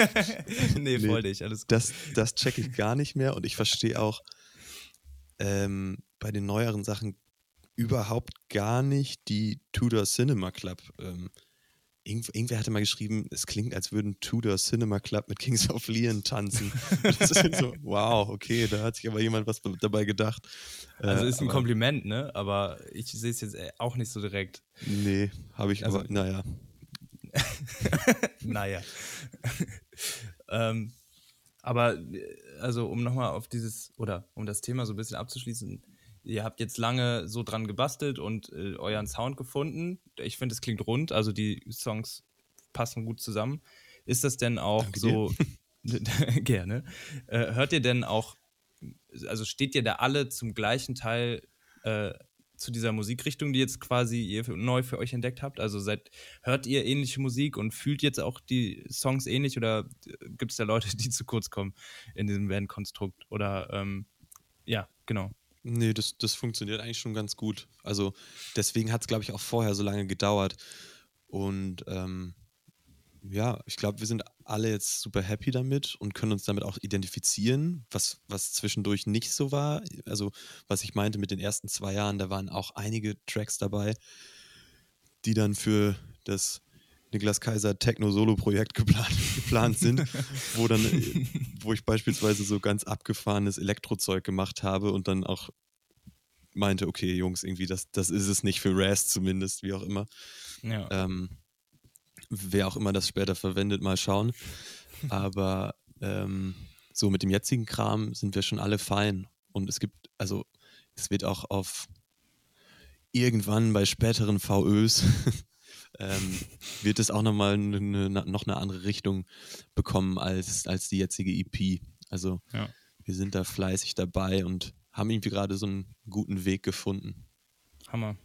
nee, Nee. voll nicht, alles gut. das, das checke ich gar nicht mehr und ich verstehe auch ähm, bei den neueren Sachen überhaupt gar nicht die Tudor Cinema Club. Ähm, irgendw irgendwer hatte mal geschrieben, es klingt, als würden Tudor Cinema Club mit Kings of Leon tanzen. Das ist so, wow, okay, da hat sich aber jemand was dabei gedacht. Also Äh, ist ein aber- Kompliment, ne? Aber ich sehe es jetzt äh, auch nicht so direkt. Nee, habe ich Also- aber, naja. naja. ähm, aber, äh, also, um nochmal auf dieses, oder um das Thema so ein bisschen abzuschließen, ihr habt jetzt lange so dran gebastelt und äh, euren Sound gefunden. Ich finde, es klingt rund, also die Songs passen gut zusammen. Ist das denn auch Danke so, gerne, äh, hört ihr denn auch, also steht ihr da alle zum gleichen Teil äh, zu dieser Musikrichtung, die jetzt quasi ihr neu für euch entdeckt habt? Also seid, hört ihr ähnliche Musik und fühlt jetzt auch die Songs ähnlich oder gibt es da Leute, die zu kurz kommen in diesem Bandkonstrukt? Oder ähm, ja, genau. Nee, das, das funktioniert eigentlich schon ganz gut. Also deswegen hat es, glaube ich, auch vorher so lange gedauert. Und ähm, ja, ich glaube, wir sind alle jetzt super happy damit und können uns damit auch identifizieren, was, was zwischendurch nicht so war. Also, was ich meinte mit den ersten zwei Jahren, da waren auch einige Tracks dabei, die dann für das Niklas Kaiser Techno-Solo-Projekt geplant, geplant sind, wo dann, äh, wo ich beispielsweise so ganz abgefahrenes Elektrozeug gemacht habe und dann auch meinte, okay, Jungs, irgendwie, das, das ist es nicht für Raz zumindest, wie auch immer. Ja. Ähm, wer auch immer das später verwendet, mal schauen. Aber ähm, so mit dem jetzigen Kram sind wir schon alle fein. Und es gibt, also es wird auch auf irgendwann bei späteren VÖs ähm, wird es auch nochmal eine, noch eine andere Richtung bekommen als, als die jetzige EP. Also Ja. wir sind da fleißig dabei und haben irgendwie gerade so einen guten Weg gefunden. Hammer.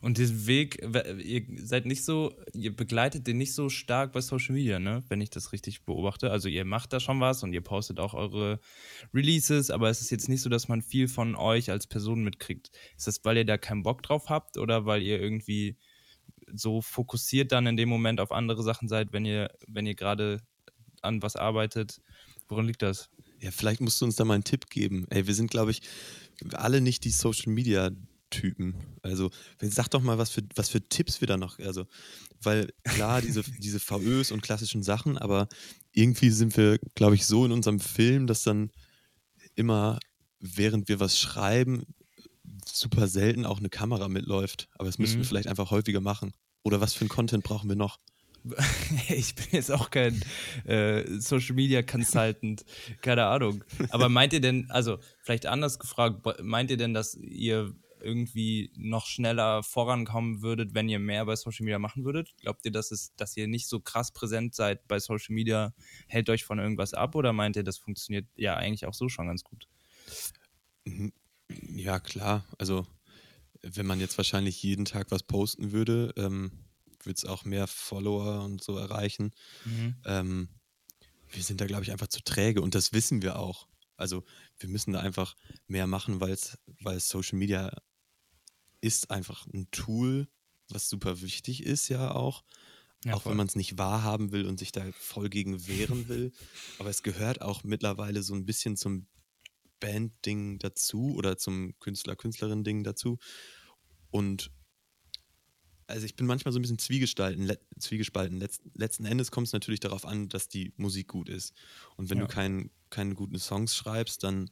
Und diesen Weg, we- ihr seid nicht so, ihr begleitet den nicht so stark bei Social Media, ne? Wenn ich das richtig beobachte. Also ihr macht da schon was und ihr postet auch eure Releases, aber es ist jetzt nicht so, dass man viel von euch als Person mitkriegt. Ist das, weil ihr da keinen Bock drauf habt oder weil ihr irgendwie so fokussiert dann in dem Moment auf andere Sachen seid, wenn ihr, wenn ihr gerade an was arbeitet? Woran liegt das? Ja, vielleicht musst du uns da mal einen Tipp geben. Ey, wir sind, glaube ich, alle nicht die Social Media Typen. Also, sag doch mal, was für, was für Tipps wir da noch, also, weil klar, diese, diese VÖs und klassischen Sachen, aber irgendwie sind wir, glaube ich, so in unserem Film, dass dann immer, während wir was schreiben, super selten auch eine Kamera mitläuft. Aber das müssen Mhm. wir vielleicht einfach häufiger machen. Oder was für ein Content brauchen wir noch? Ich bin jetzt auch kein äh, Social Media Consultant, keine Ahnung. Aber meint ihr denn, also vielleicht anders gefragt, meint ihr denn, dass ihr irgendwie noch schneller vorankommen würdet, wenn ihr mehr bei Social Media machen würdet? Glaubt ihr, dass, es, dass ihr nicht so krass präsent seid bei Social Media, hält euch von irgendwas ab oder meint ihr, das funktioniert ja eigentlich auch so schon ganz gut? Ja, klar. Also, wenn man jetzt wahrscheinlich jeden Tag was posten würde, ähm, würde es auch mehr Follower und so erreichen. Mhm. Ähm, wir sind da, glaube ich, einfach zu träge und das wissen wir auch. Also wir müssen da einfach mehr machen, weil Social Media ist einfach ein Tool, was super wichtig ist ja auch. Ja, auch voll. wenn man es nicht wahrhaben will und sich da voll gegen wehren will. Aber es gehört auch mittlerweile so ein bisschen zum Band-Ding dazu oder zum Künstler-Künstlerin-Ding dazu. Und also ich bin manchmal so ein bisschen zwiegespalten. zwiegespalten. Letz, letzten Endes kommt es natürlich darauf an, dass die Musik gut ist. Und wenn ja. du kein, keine guten Songs schreibst, dann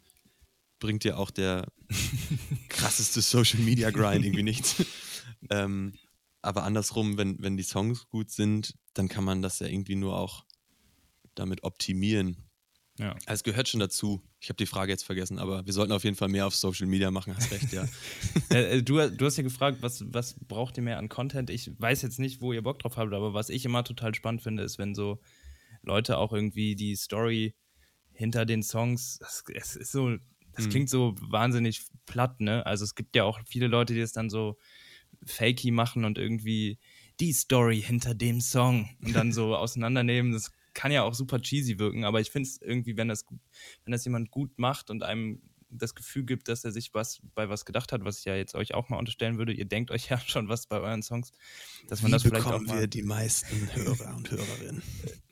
bringt dir auch der krasseste Social Media Grind irgendwie nichts. ähm, aber andersrum, wenn, wenn die Songs gut sind, dann kann man das ja irgendwie nur auch damit optimieren. Ja. Also es gehört schon dazu. Ich habe die Frage jetzt vergessen, aber wir sollten auf jeden Fall mehr auf Social Media machen, hast recht, ja. Äh, äh, du, du hast ja gefragt, was, was braucht ihr mehr an Content? Ich weiß jetzt nicht, wo ihr Bock drauf habt, aber was ich immer total spannend finde, ist, wenn so Leute auch irgendwie die Story hinter den Songs, das, es ist so, das hm. klingt so wahnsinnig platt, ne? Also es gibt ja auch viele Leute, die es dann so fakey machen und irgendwie die Story hinter dem Song und dann so auseinandernehmen. Das kann ja auch super cheesy wirken, aber ich finde es irgendwie, wenn das, wenn das jemand gut macht und einem das Gefühl gibt, dass er sich was bei was gedacht hat, was ich ja jetzt euch auch mal unterstellen würde. Ihr denkt euch ja schon was bei euren Songs, dass man Wie das vielleicht auch mal wir die meisten Hörer und Hörerinnen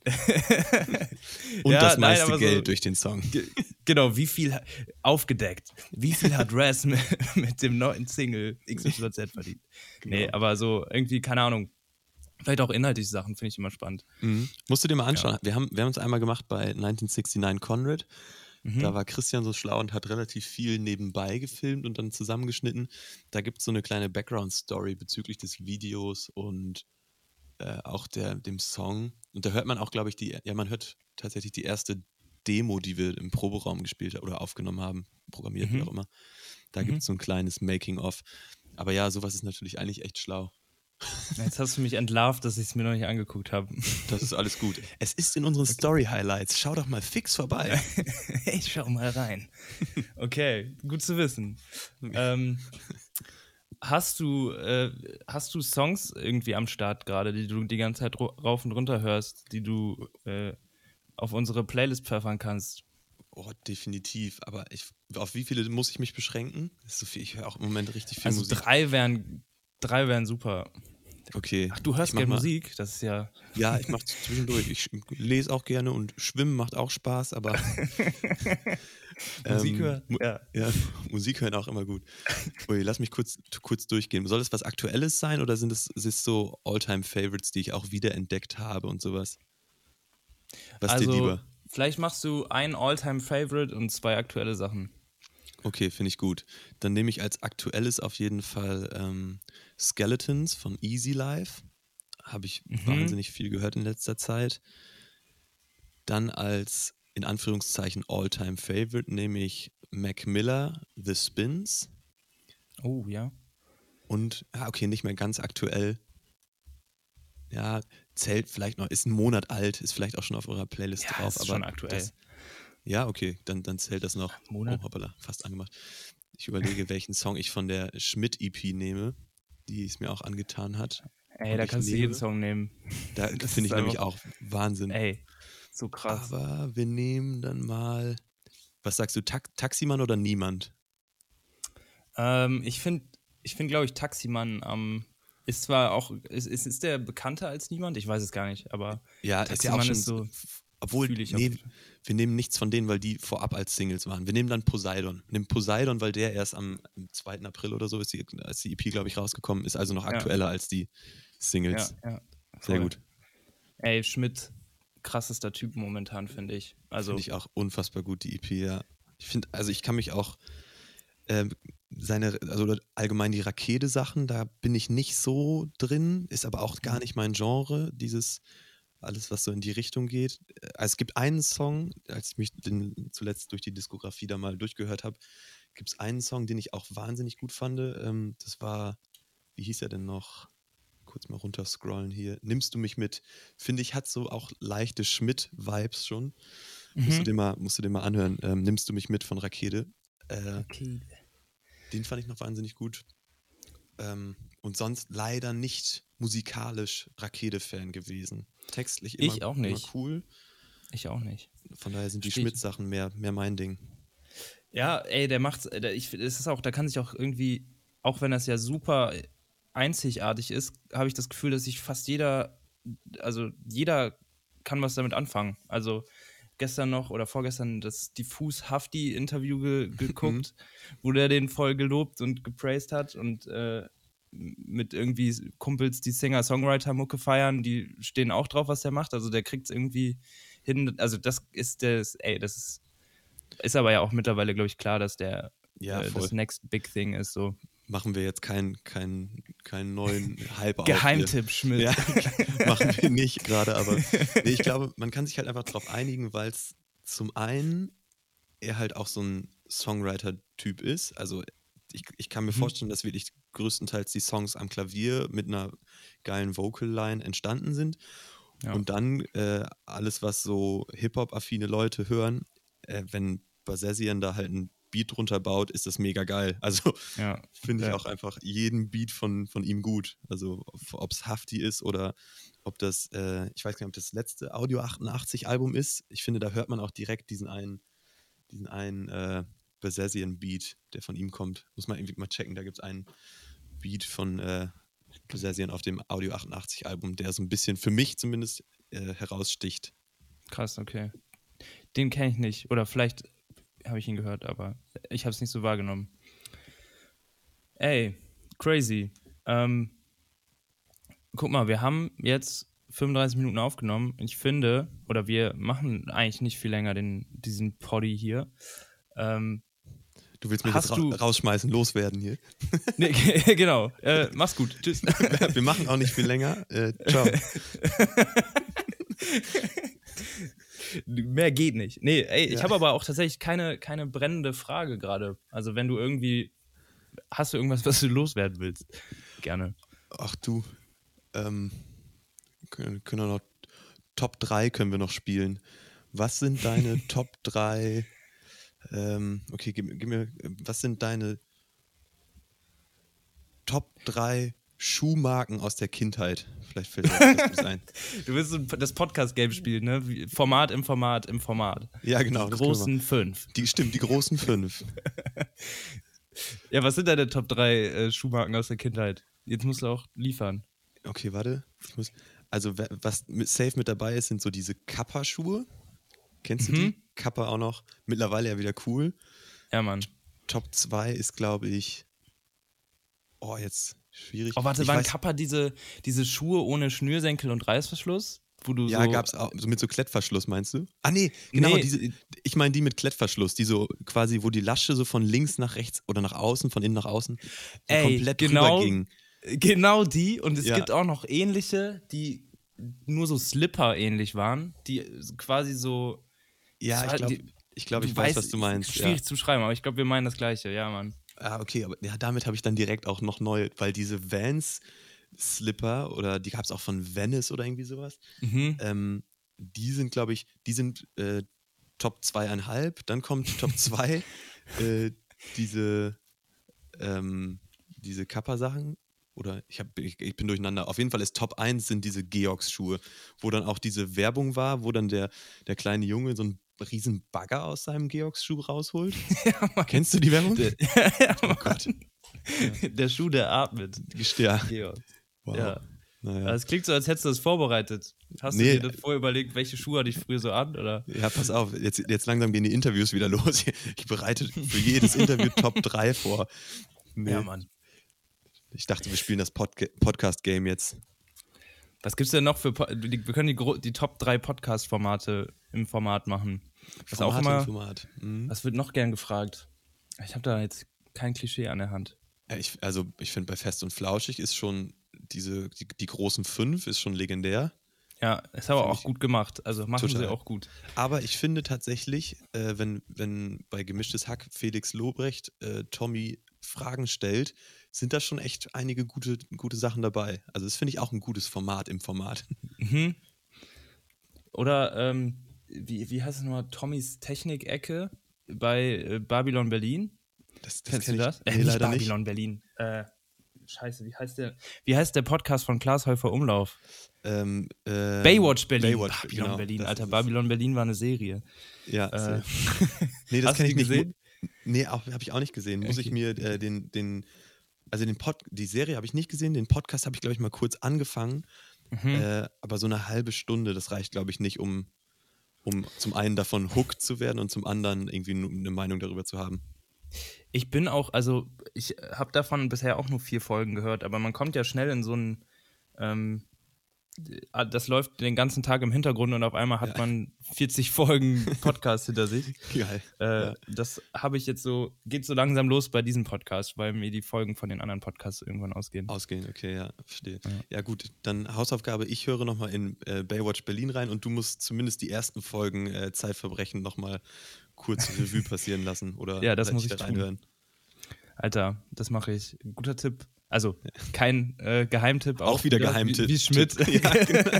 und ja, das meiste nein, Geld so, durch den Song. Genau, wie viel aufgedeckt? Wie viel hat Raz mit, mit, dem neuen Single XYZ verdient? Genau. Nee, aber so irgendwie keine Ahnung. Vielleicht auch inhaltliche Sachen finde ich immer spannend. Mhm. Musst du dir mal anschauen. Ja. Wir haben wir haben uns einmal gemacht bei 1969 Conrad. Mhm. Da war Christian so schlau und hat relativ viel nebenbei gefilmt und dann zusammengeschnitten. Da gibt es so eine kleine Background-Story bezüglich des Videos und äh, auch der, dem Song. Und da hört man auch, glaube ich, die, ja, man hört tatsächlich die erste Demo, die wir im Proberaum gespielt oder aufgenommen haben, programmiert, mhm. wie auch immer. Da mhm. gibt es so ein kleines Making-of. Aber ja, sowas ist natürlich eigentlich echt schlau. Jetzt hast du mich entlarvt, dass ich es mir noch nicht angeguckt habe. Das ist alles gut. Es ist in unseren Story-Highlights. Schau doch mal fix vorbei. ich schau mal rein. Okay, gut zu wissen. Ähm, hast, du, äh, hast du Songs irgendwie am Start gerade, die du die ganze Zeit rauf und runter hörst, die du äh, auf unsere Playlist pfeffern kannst? Oh, definitiv. Aber ich, auf wie viele muss ich mich beschränken? So viel, ich höre auch im Moment richtig viel also Musik. Drei wären, drei wären super. Okay. Ach, du hörst gerne Musik? Das ist ja. Ja, ich mache zwischendurch. Ich lese auch gerne und Schwimmen macht auch Spaß, aber. Musik ähm, hören? Ja. ja. Musik hören auch immer gut. Ui, lass mich kurz, kurz durchgehen. Soll es was Aktuelles sein oder sind es, sind es so Alltime-Favorites, die ich auch wiederentdeckt habe und sowas? Was also, dir lieber? Vielleicht machst du ein Alltime-Favorite und zwei aktuelle Sachen. Okay, finde ich gut. Dann nehme ich als aktuelles auf jeden Fall ähm, Skeletons von Easy Life. Habe ich mhm. wahnsinnig viel gehört in letzter Zeit. Dann als in Anführungszeichen All-Time Favorite nehme ich Mac Miller, The Spins. Oh, ja. Und, ja, okay, nicht mehr ganz aktuell. Ja, zählt vielleicht noch, ist ein Monat alt, ist vielleicht auch schon auf eurer Playlist ja, drauf. Ist aber schon aktuell. Das, ja, okay, dann, dann zählt das noch. Monat? Oh, hoppala, fast angemacht. Ich überlege, welchen Song ich von der Schmidt-EP nehme, die es mir auch angetan hat. Ey, da kannst nehme. du jeden Song nehmen. Da finde ich nämlich auch Wahnsinn. Ey, so krass. Aber wir nehmen dann mal, was sagst du, Ta Taximann oder Niemand? Ähm, ich finde, ich finde, glaube ich, Taximann am. ist zwar auch, ist, ist, ist der bekannter als Niemand? Ich weiß es gar nicht, aber ja, Taximann ist, ja ist so obwohl, nee, wir nehmen nichts von denen, weil die vorab als Singles waren. Wir nehmen dann Poseidon. Wir nehmen Poseidon, weil der erst am 2. April oder so ist, die, als die EP, glaube ich, rausgekommen ist, also noch aktueller ja. als die Singles. Ja, ja. Sehr gut. Ey, Schmidt, krassester Typ momentan, finde ich. Also, finde ich auch unfassbar gut, die EP, ja. Ich finde, also ich kann mich auch äh, seine, also allgemein die Rakete-Sachen, da bin ich nicht so drin, ist aber auch gar mhm. nicht mein Genre, dieses alles, was so in die Richtung geht. Also es gibt einen Song, als ich mich den zuletzt durch die Diskografie da mal durchgehört habe, gibt es einen Song, den ich auch wahnsinnig gut fand. Ähm, das war, wie hieß er denn noch? Kurz mal runterscrollen hier. Nimmst du mich mit? Finde ich, hat so auch leichte Schmidt-Vibes schon. Mhm. Musst, du dir mal, musst du dir mal anhören. Ähm, Nimmst du mich mit von Rakete? Äh, Rakete. Den fand ich noch wahnsinnig gut. Ähm, und sonst leider nicht musikalisch Rakete-Fan gewesen. Textlich immer, ich auch nicht. cool. Ich auch nicht. Von daher sind die. Schmidt-Sachen mehr, mehr mein Ding. Ja, ey, der macht, ich, es ist auch, da kann sich auch irgendwie, auch wenn das ja super einzigartig ist, habe ich das Gefühl, dass sich fast jeder, also jeder kann was damit anfangen. Also gestern noch oder vorgestern das diffus Hafti Interview ge geguckt, wo der den voll gelobt und gepraised hat und äh, mit irgendwie Kumpels, die Singer-Songwriter-Mucke feiern, die stehen auch drauf, was der macht. Also der kriegt es irgendwie hin. Also das ist das, ey, das ist, ist aber ja auch mittlerweile, glaube ich, klar, dass der Ja, äh, das Next Big Thing ist. So Machen wir jetzt keinen kein, keinen neuen Hype. Geheimtipp, Schmidt. Ja, machen wir nicht gerade, aber nee, ich glaube, man kann sich halt einfach darauf einigen, weil es zum einen er halt auch so ein Songwriter-Typ ist. Also ich, ich kann mir Mhm. vorstellen, dass wirklich größtenteils die Songs am Klavier mit einer geilen Vocal-Line entstanden sind. Ja. Und dann äh, alles, was so Hip-Hop-affine Leute hören, äh, wenn Basesian da halt ein Beat drunter baut, ist das mega geil. Also ja. finde ich Ja. auch einfach jeden Beat von, von ihm gut. Also ob es Hafti ist oder ob das, äh, ich weiß gar nicht, ob das letzte Audio 88 Album ist. Ich finde, da hört man auch direkt diesen einen, diesen einen äh, Basesian Beat, der von ihm kommt. Muss man irgendwie mal checken. Da gibt es einen Beat von äh, Basesian auf dem Audio 88 Album, der so ein bisschen für mich zumindest äh, heraussticht. Krass, okay. Den kenne ich nicht. Oder vielleicht habe ich ihn gehört, aber ich habe es nicht so wahrgenommen. Ey, crazy. Ähm, guck mal, wir haben jetzt 35 Minuten aufgenommen. Ich finde, oder wir machen eigentlich nicht viel länger den, diesen Poddy hier. Ähm, Du willst mich Hast jetzt ra du- rausschmeißen, loswerden hier. nee, genau. Äh, mach's gut. Tschüss. Wir machen auch nicht viel länger. Äh, ciao. Mehr geht nicht. Nee, ey, ich Ja. habe aber auch tatsächlich keine, keine brennende Frage gerade. Also, wenn du irgendwie. Hast du irgendwas, was du loswerden willst? Gerne. Ach du, ähm, können, können wir noch Top 3 können wir noch spielen. Was sind deine Top 3? Ähm, okay, gib, gib mir, was sind deine Top 3 Schuhmarken aus der Kindheit? Vielleicht fällt dir Gutes ein. Du willst das Podcast-Game spielen, ne? Format im Format im Format. Ja, genau. Die das großen fünf. Die, stimmt, die großen fünf. Ja, was sind deine Top 3 äh, Schuhmarken aus der Kindheit? Jetzt musst du auch liefern. Okay, warte. Ich muss, also, was mit, safe mit dabei ist, sind so diese Kappa-Schuhe. Kennst du Mhm. die? Kappa auch noch. Mittlerweile ja wieder cool. Ja, Mann. Top 2 ist, glaube ich. Oh, jetzt schwierig. Oh, warte, ich waren weiß, Kappa diese, diese Schuhe ohne Schnürsenkel und Reißverschluss? Wo du Ja, so, gab's auch. So mit so Klettverschluss, meinst du? Ah, nee, genau. Nee. Diese, ich meine die mit Klettverschluss, die so quasi, wo die Lasche so von links nach rechts oder nach außen, von innen nach außen, so Ey, komplett genau. ging. Genau die. Und es Ja. gibt auch noch ähnliche, die nur so Slipper ähnlich waren, die quasi so. Ja, ich glaube, ich, glaub, ich weiß, weißt, was du meinst. Ja. Schwierig zu beschreiben, aber ich glaube, wir meinen das Gleiche. Ja, Mann. Ah, okay, aber ja, damit habe ich dann direkt auch noch neu, weil diese Vans Slipper oder die gab es auch von Venice oder irgendwie sowas. Mhm. Ähm, die sind, glaube ich, die sind äh, Top zweieinhalb. Dann kommt Top 2 äh, diese, ähm, diese Kappa-Sachen. Oder ich, hab, ich, ich bin durcheinander. Auf jeden Fall ist Top 1 sind diese Georgs-Schuhe, wo dann auch diese Werbung war, wo dann der, der kleine Junge so einen riesen Bagger aus seinem Georgs-Schuh rausholt. ja, Mann. Kennst du die Werbung? Der, ja, Oh. Gott. der Schuh, der atmet. Ja. Georg. Wow. Ja. Naja. Es klingt so, als hättest du das vorbereitet. Hast Nee. du dir das vorher überlegt, welche Schuhe hatte ich früher so an? Oder? Ja, pass auf, jetzt, jetzt langsam gehen die Interviews wieder los. Ich bereite für jedes Interview Top 3 vor. Nee, Ja, Mann. ich dachte, wir spielen das Podca Podcast-Game jetzt. Was gibt's denn noch für. Po wir können die, die Top 3 Podcast-Formate im Format machen. Was auch Format immer. im Format. Mhm. Was wird noch gern gefragt? Ich habe da jetzt kein Klischee an der Hand. Ja, ich, also, ich finde, bei Fest und Flauschig ist schon diese, die, die großen fünf ist schon legendär. Ja, ist aber auch gut gemacht. Also machen sie total. auch gut. Aber ich finde tatsächlich, äh, wenn, wenn bei Gemischtes Hack Felix Lobrecht äh, Tommy Fragen stellt, sind da schon echt einige gute, gute Sachen dabei. Also, das finde ich auch ein gutes Format im Format. Mhm. Oder, ähm, wie, wie heißt es nochmal? Tommys Technik-Ecke bei äh, Babylon Berlin. Das, das Kennst du ich- das? Nee, äh, nicht leider Babylon Berlin. Äh, scheiße, wie heißt der, wie heißt der Podcast von Klaas Häufer Umlauf? Ähm, äh, Baywatch Berlin. Baywatch, Babylon genau, Berlin, Alter. Babylon Berlin war eine Serie. Ja, Äh, nee, das du ich nicht. gesehen? Nee, habe ich auch nicht gesehen. Muss ich Okay. mir äh, den, den, also den Pod, die Serie habe ich nicht gesehen, den Podcast habe ich, glaube ich, mal kurz angefangen. Mhm. Äh, aber so eine halbe Stunde, das reicht, glaube ich, nicht, um, um zum einen davon hooked zu werden und zum anderen irgendwie eine Meinung darüber zu haben. Ich bin auch, also ich habe davon bisher auch nur vier Folgen gehört, aber man kommt ja schnell in so einen, ähm, äh, das läuft den ganzen Tag im Hintergrund und auf einmal hat Ja. man 40 Folgen Podcast hinter sich. Geil. Äh, Ja. Das habe ich jetzt so, geht so langsam los bei diesem Podcast, weil mir die Folgen von den anderen Podcasts irgendwann ausgehen. Ausgehen, okay, ja, verstehe. Ja. Ja, gut, dann Hausaufgabe, ich höre nochmal in äh, Baywatch Berlin rein und du musst zumindest die ersten Folgen äh, Zeitverbrechen nochmal kurz Revue passieren lassen oder Ja, das muss da ich tun. reinhören. Alter, das mache ich. Guter Tipp. Also, kein äh, Geheimtipp. Auch wieder wie, Geheimtipp. Wie Schmidt. Ja, genau.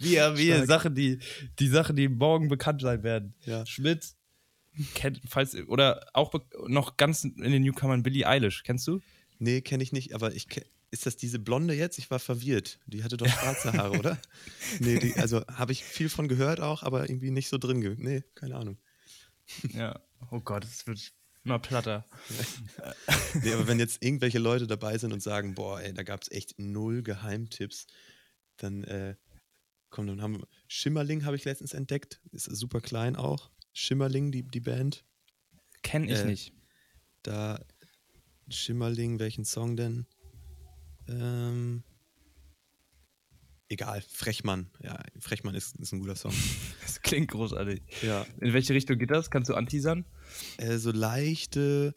wie wie. Sachen, die, die Sachen, die morgen bekannt sein werden. Ja. Schmidt, kennt, falls, oder auch noch ganz in den Newcomern Billie Eilish, kennst du? Nee, kenne ich nicht, aber ich ke- ist das diese Blonde jetzt? Ich war verwirrt. Die hatte doch schwarze Haare, oder? Nee, die, also habe ich viel von gehört auch, aber irgendwie nicht so drin. Nee, keine Ahnung. Ja. Oh Gott, es wird immer platter. Nee, aber wenn jetzt irgendwelche Leute dabei sind und sagen, boah, ey, da gab es echt null Geheimtipps, dann äh, komm, dann haben wir. Schimmerling habe ich letztens entdeckt. Ist super klein auch. Schimmerling, die, die Band. Kenn ich Äh, nicht. Da Schimmerling, welchen Song denn? Ähm, egal, Frechmann. Ja, Frechmann ist, ist ein guter Song. Das klingt großartig. Ja. In welche Richtung geht das? Kannst du anteasern? Äh, so leichte.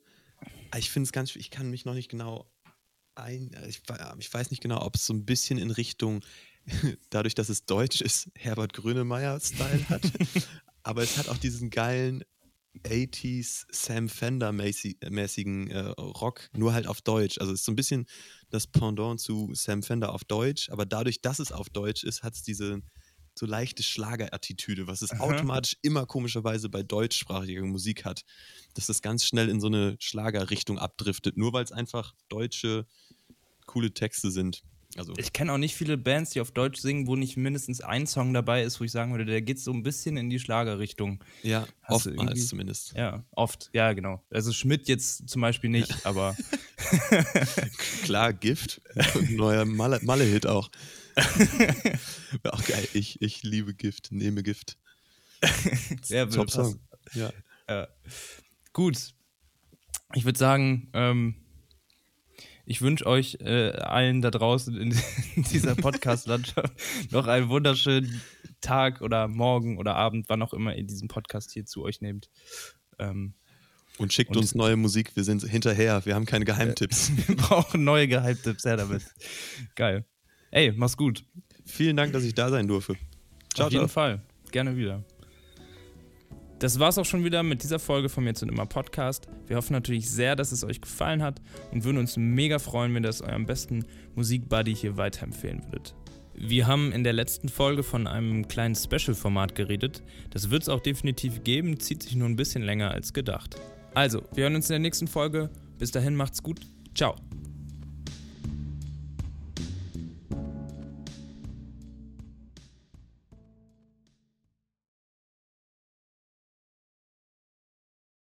ah, Ich finde es ganz, ich kann mich noch nicht genau ein, äh, ich, we- ich weiß nicht genau, ob es so ein bisschen in Richtung, dadurch, dass es deutsch ist, Herbert Grönemeyer-Style hat. Aber es hat auch diesen geilen 80s Sam Fender-mäßigen äh, Rock, nur halt auf Deutsch. Also es ist so ein bisschen das Pendant zu Sam Fender auf Deutsch, aber dadurch, dass es auf Deutsch ist, hat es diese so leichte Schlagerattitüde, was es Aha. automatisch immer komischerweise bei deutschsprachiger Musik hat, dass das ganz schnell in so eine Schlagerrichtung abdriftet, nur weil es einfach deutsche coole Texte sind. Also Ich kenne auch nicht viele Bands, die auf Deutsch singen, wo nicht mindestens ein Song dabei ist, wo ich sagen würde, der geht so ein bisschen in die Schlagerrichtung. ja, Hast oftmals zumindest. Ja, oft. Ja, genau. Also Schmidt jetzt zum Beispiel nicht, aber Klar, Gift. Neuer Malle- Malle-Hit auch. Wäre auch geil. Ich, ich liebe Gift, nehme Gift. Ja, Top Song. Ja. Ja. Gut. Ich würde sagen, ähm, ich wünsche euch äh, allen da draußen in dieser Podcast-Landschaft noch einen wunderschönen Tag oder Morgen oder Abend, wann auch immer ihr diesen Podcast hier zu euch nehmt. Ähm, Und schickt Und- uns neue Musik, wir sind hinterher, wir haben keine Geheimtipps. wir brauchen neue Geheimtipps, her damit. Geil. Ey, mach's gut. Vielen Dank, dass ich da sein durfte. Ciao, Auf jeden ciao. Fall. Gerne wieder. Das war's auch schon wieder mit dieser Folge vom Jetzt und Immer Podcast. Wir hoffen natürlich sehr, dass es euch gefallen hat und würden uns mega freuen, wenn ihr das eurem besten Musikbuddy hier weiterempfehlen würdet. Wir haben in der letzten Folge von einem kleinen Special-Format geredet. Das wird es auch definitiv geben, zieht sich nur ein bisschen länger als gedacht. Also, wir hören uns in der nächsten Folge. Bis dahin macht's gut. Ciao.